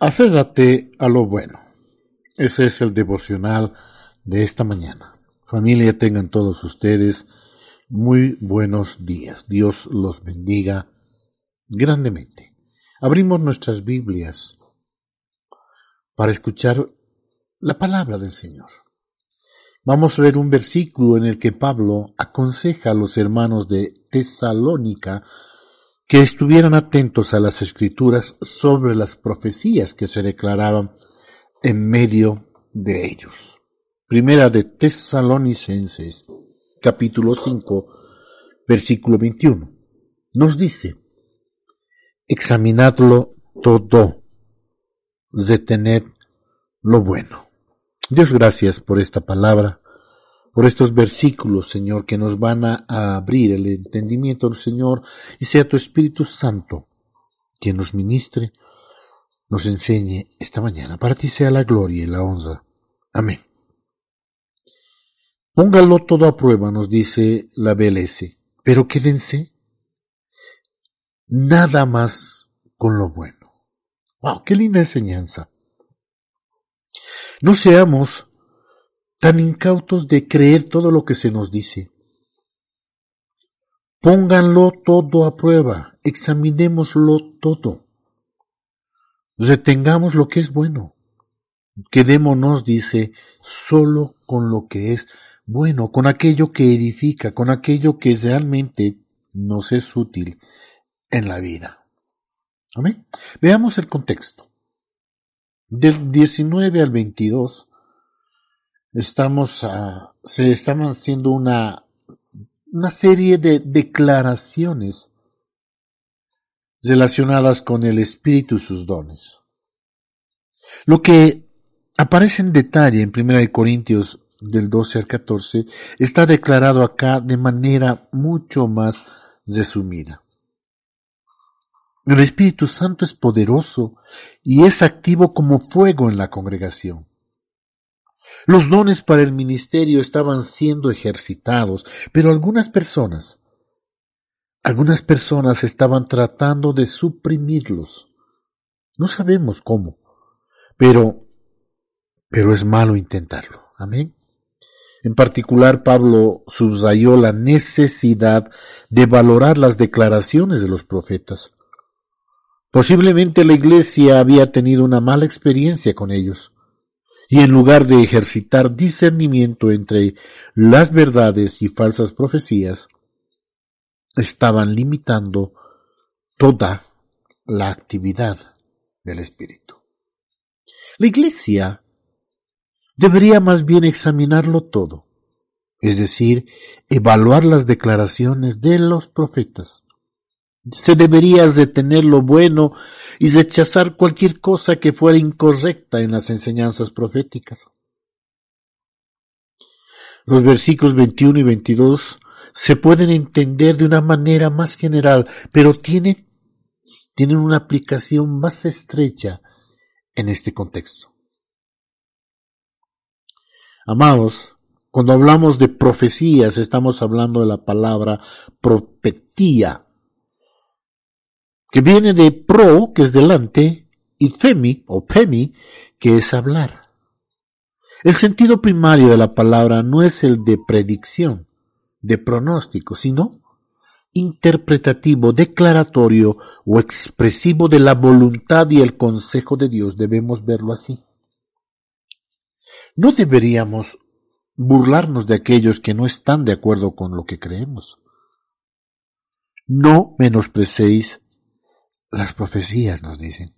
Aférrate a lo bueno. Ese es el devocional de esta mañana. Familia, tengan todos ustedes muy buenos días. Dios los bendiga grandemente. Abrimos nuestras Biblias para escuchar la palabra del Señor. Vamos a ver un versículo en el que Pablo aconseja a los hermanos de Tesalónica que estuvieran atentos a las escrituras sobre las profecías que se declaraban en medio de ellos. Primera de Tesalonicenses, capítulo 5, versículo 21. Nos dice, examinadlo todo, detened lo bueno. Dios gracias por esta palabra por estos versículos, Señor, que nos van a, abrir el entendimiento, Señor, y sea tu Espíritu Santo quien nos ministre, nos enseñe esta mañana. Para ti sea la gloria y la honra. Amén. Póngalo todo a prueba, nos dice la BLS, pero quédense nada más con lo bueno. Wow, qué linda enseñanza. No seamos tan incautos de creer todo lo que se nos dice. Pónganlo todo a prueba, examinémoslo todo. Retengamos lo que es bueno. Quedémonos, dice, solo con lo que es bueno, con aquello que edifica, con aquello que realmente nos es útil en la vida. Amén. Veamos el contexto. Del 19 al 22 estamos a, se están haciendo una, una serie de declaraciones relacionadas con el Espíritu y sus dones. Lo que aparece en detalle en 1 Corintios del 12 al 14 está declarado acá de manera mucho más resumida. El Espíritu Santo es poderoso y es activo como fuego en la congregación. Los dones para el ministerio estaban siendo ejercitados, pero algunas personas, algunas personas estaban tratando de suprimirlos. No sabemos cómo, pero, pero es malo intentarlo. Amén. En particular, Pablo subrayó la necesidad de valorar las declaraciones de los profetas. Posiblemente la iglesia había tenido una mala experiencia con ellos y en lugar de ejercitar discernimiento entre las verdades y falsas profecías, estaban limitando toda la actividad del Espíritu. La Iglesia debería más bien examinarlo todo, es decir, evaluar las declaraciones de los profetas se debería detener lo bueno y rechazar cualquier cosa que fuera incorrecta en las enseñanzas proféticas. Los versículos 21 y 22 se pueden entender de una manera más general, pero tienen, tienen una aplicación más estrecha en este contexto. Amados, cuando hablamos de profecías estamos hablando de la palabra profetía, que viene de pro, que es delante, y femi, o pemi, que es hablar. El sentido primario de la palabra no es el de predicción, de pronóstico, sino interpretativo, declaratorio o expresivo de la voluntad y el consejo de Dios. Debemos verlo así. No deberíamos burlarnos de aquellos que no están de acuerdo con lo que creemos. No menosprecéis las profecías nos dicen,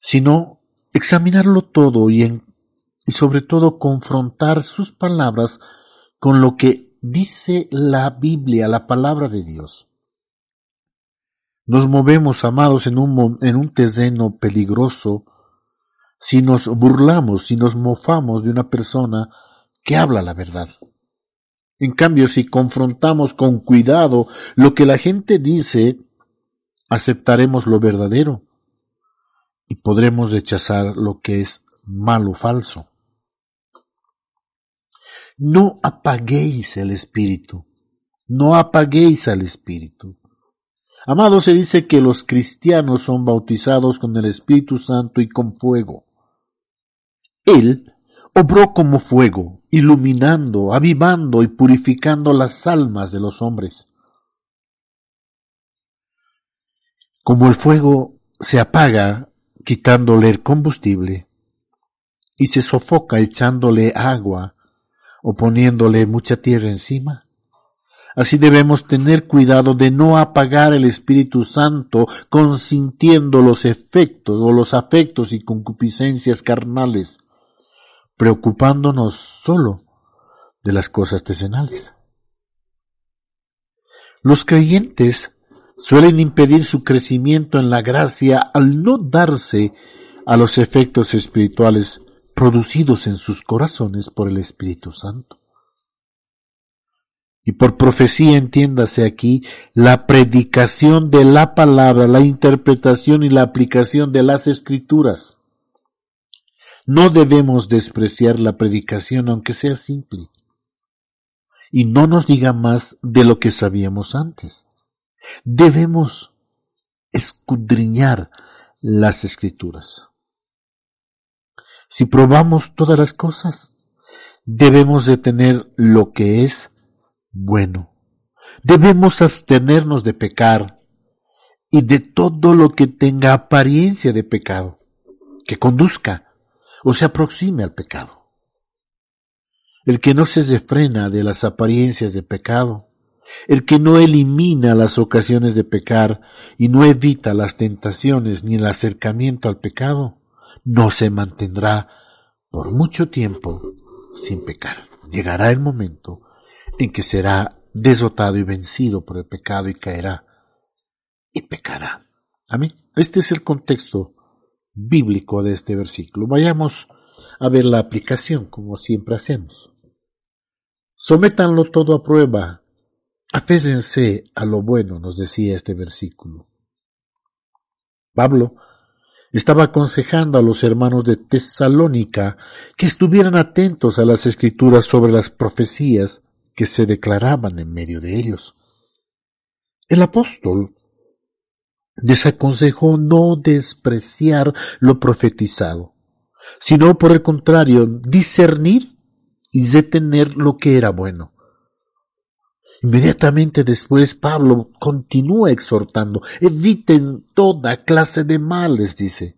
sino examinarlo todo y, en, y sobre todo confrontar sus palabras con lo que dice la Biblia, la palabra de Dios. Nos movemos, amados, en un, en un terreno peligroso si nos burlamos, si nos mofamos de una persona que habla la verdad. En cambio, si confrontamos con cuidado lo que la gente dice, aceptaremos lo verdadero y podremos rechazar lo que es malo falso. No apaguéis el espíritu, no apaguéis al espíritu. Amado, se dice que los cristianos son bautizados con el Espíritu Santo y con fuego. Él obró como fuego, iluminando, avivando y purificando las almas de los hombres. Como el fuego se apaga quitándole el combustible y se sofoca echándole agua o poniéndole mucha tierra encima, Así debemos tener cuidado de no apagar el Espíritu Santo consintiendo los efectos o los afectos y concupiscencias carnales, preocupándonos solo de las cosas terrenales. Los creyentes suelen impedir su crecimiento en la gracia al no darse a los efectos espirituales producidos en sus corazones por el Espíritu Santo. Y por profecía entiéndase aquí la predicación de la palabra, la interpretación y la aplicación de las escrituras. No debemos despreciar la predicación aunque sea simple. Y no nos diga más de lo que sabíamos antes. Debemos escudriñar las escrituras. Si probamos todas las cosas, debemos de tener lo que es bueno. Debemos abstenernos de pecar y de todo lo que tenga apariencia de pecado, que conduzca o se aproxime al pecado. El que no se refrena de las apariencias de pecado, el que no elimina las ocasiones de pecar y no evita las tentaciones ni el acercamiento al pecado, no se mantendrá por mucho tiempo sin pecar. Llegará el momento en que será desotado y vencido por el pecado y caerá y pecará. Amén. Este es el contexto bíblico de este versículo. Vayamos a ver la aplicación como siempre hacemos. Sométanlo todo a prueba. Afésense a lo bueno, nos decía este versículo. Pablo estaba aconsejando a los hermanos de Tesalónica que estuvieran atentos a las escrituras sobre las profecías que se declaraban en medio de ellos. El apóstol desaconsejó no despreciar lo profetizado, sino por el contrario, discernir y detener lo que era bueno. Inmediatamente después Pablo continúa exhortando, eviten toda clase de males, dice.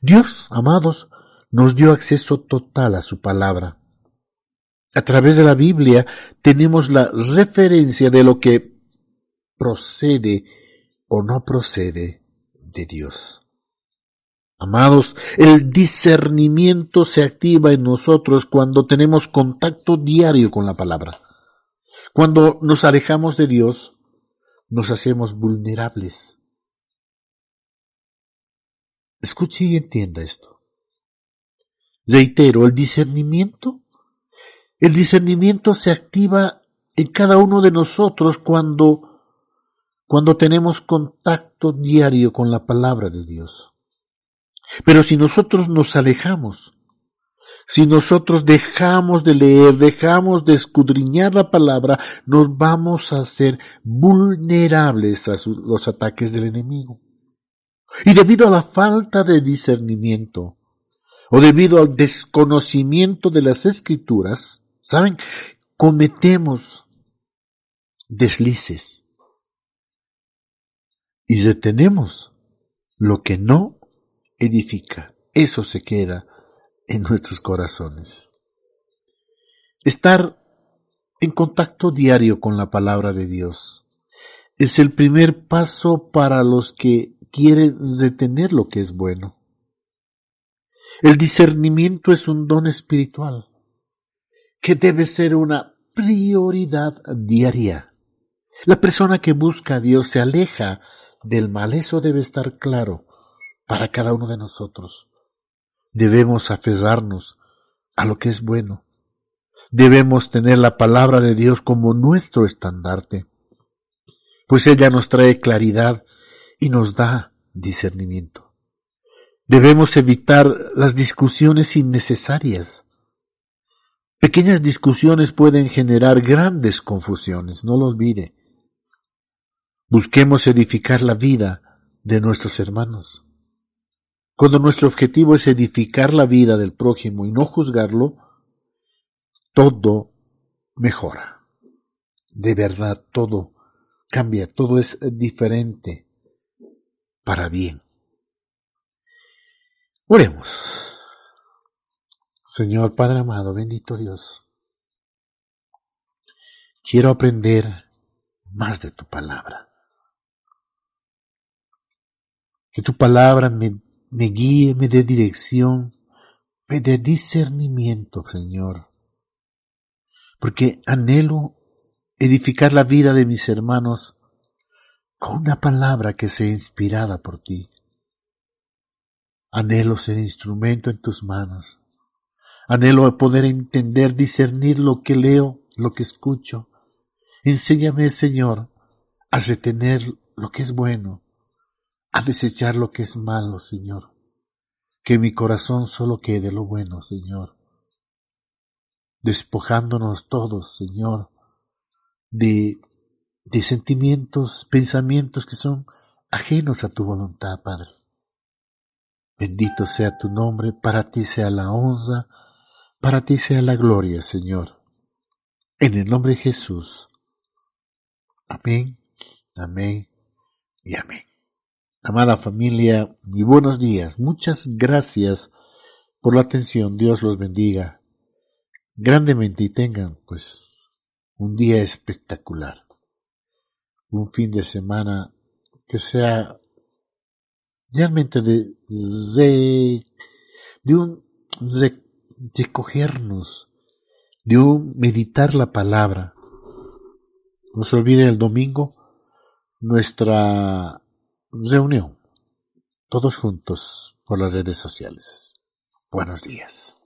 Dios, amados, nos dio acceso total a su palabra. A través de la Biblia tenemos la referencia de lo que procede o no procede de Dios. Amados, el discernimiento se activa en nosotros cuando tenemos contacto diario con la palabra. Cuando nos alejamos de Dios, nos hacemos vulnerables. Escuche y entienda esto. Reitero, el discernimiento el discernimiento se activa en cada uno de nosotros cuando, cuando tenemos contacto diario con la palabra de Dios. Pero si nosotros nos alejamos, si nosotros dejamos de leer, dejamos de escudriñar la palabra, nos vamos a hacer vulnerables a los ataques del enemigo. Y debido a la falta de discernimiento, o debido al desconocimiento de las escrituras, ¿Saben? Cometemos deslices y detenemos lo que no edifica. Eso se queda en nuestros corazones. Estar en contacto diario con la palabra de Dios es el primer paso para los que quieren detener lo que es bueno. El discernimiento es un don espiritual que debe ser una prioridad diaria. La persona que busca a Dios se aleja del mal, eso debe estar claro para cada uno de nosotros. Debemos aferrarnos a lo que es bueno. Debemos tener la palabra de Dios como nuestro estandarte, pues ella nos trae claridad y nos da discernimiento. Debemos evitar las discusiones innecesarias Pequeñas discusiones pueden generar grandes confusiones, no lo olvide. Busquemos edificar la vida de nuestros hermanos. Cuando nuestro objetivo es edificar la vida del prójimo y no juzgarlo, todo mejora. De verdad, todo cambia, todo es diferente para bien. Oremos. Señor Padre amado, bendito Dios, quiero aprender más de tu palabra. Que tu palabra me, me guíe, me dé dirección, me dé discernimiento, Señor. Porque anhelo edificar la vida de mis hermanos con una palabra que sea inspirada por ti. Anhelo ser instrumento en tus manos. Anhelo poder entender, discernir lo que leo, lo que escucho. Enséñame, Señor, a retener lo que es bueno, a desechar lo que es malo, Señor. Que mi corazón solo quede lo bueno, Señor. Despojándonos todos, Señor, de, de sentimientos, pensamientos que son ajenos a tu voluntad, Padre. Bendito sea tu nombre, para ti sea la honra, para ti sea la gloria, Señor. En el nombre de Jesús. Amén, amén y amén. Amada familia, muy buenos días. Muchas gracias por la atención. Dios los bendiga grandemente y tengan pues un día espectacular. Un fin de semana que sea realmente de, de, de un de, de cogernos, de un meditar la palabra. No se olvide el domingo nuestra reunión, todos juntos por las redes sociales. Buenos días.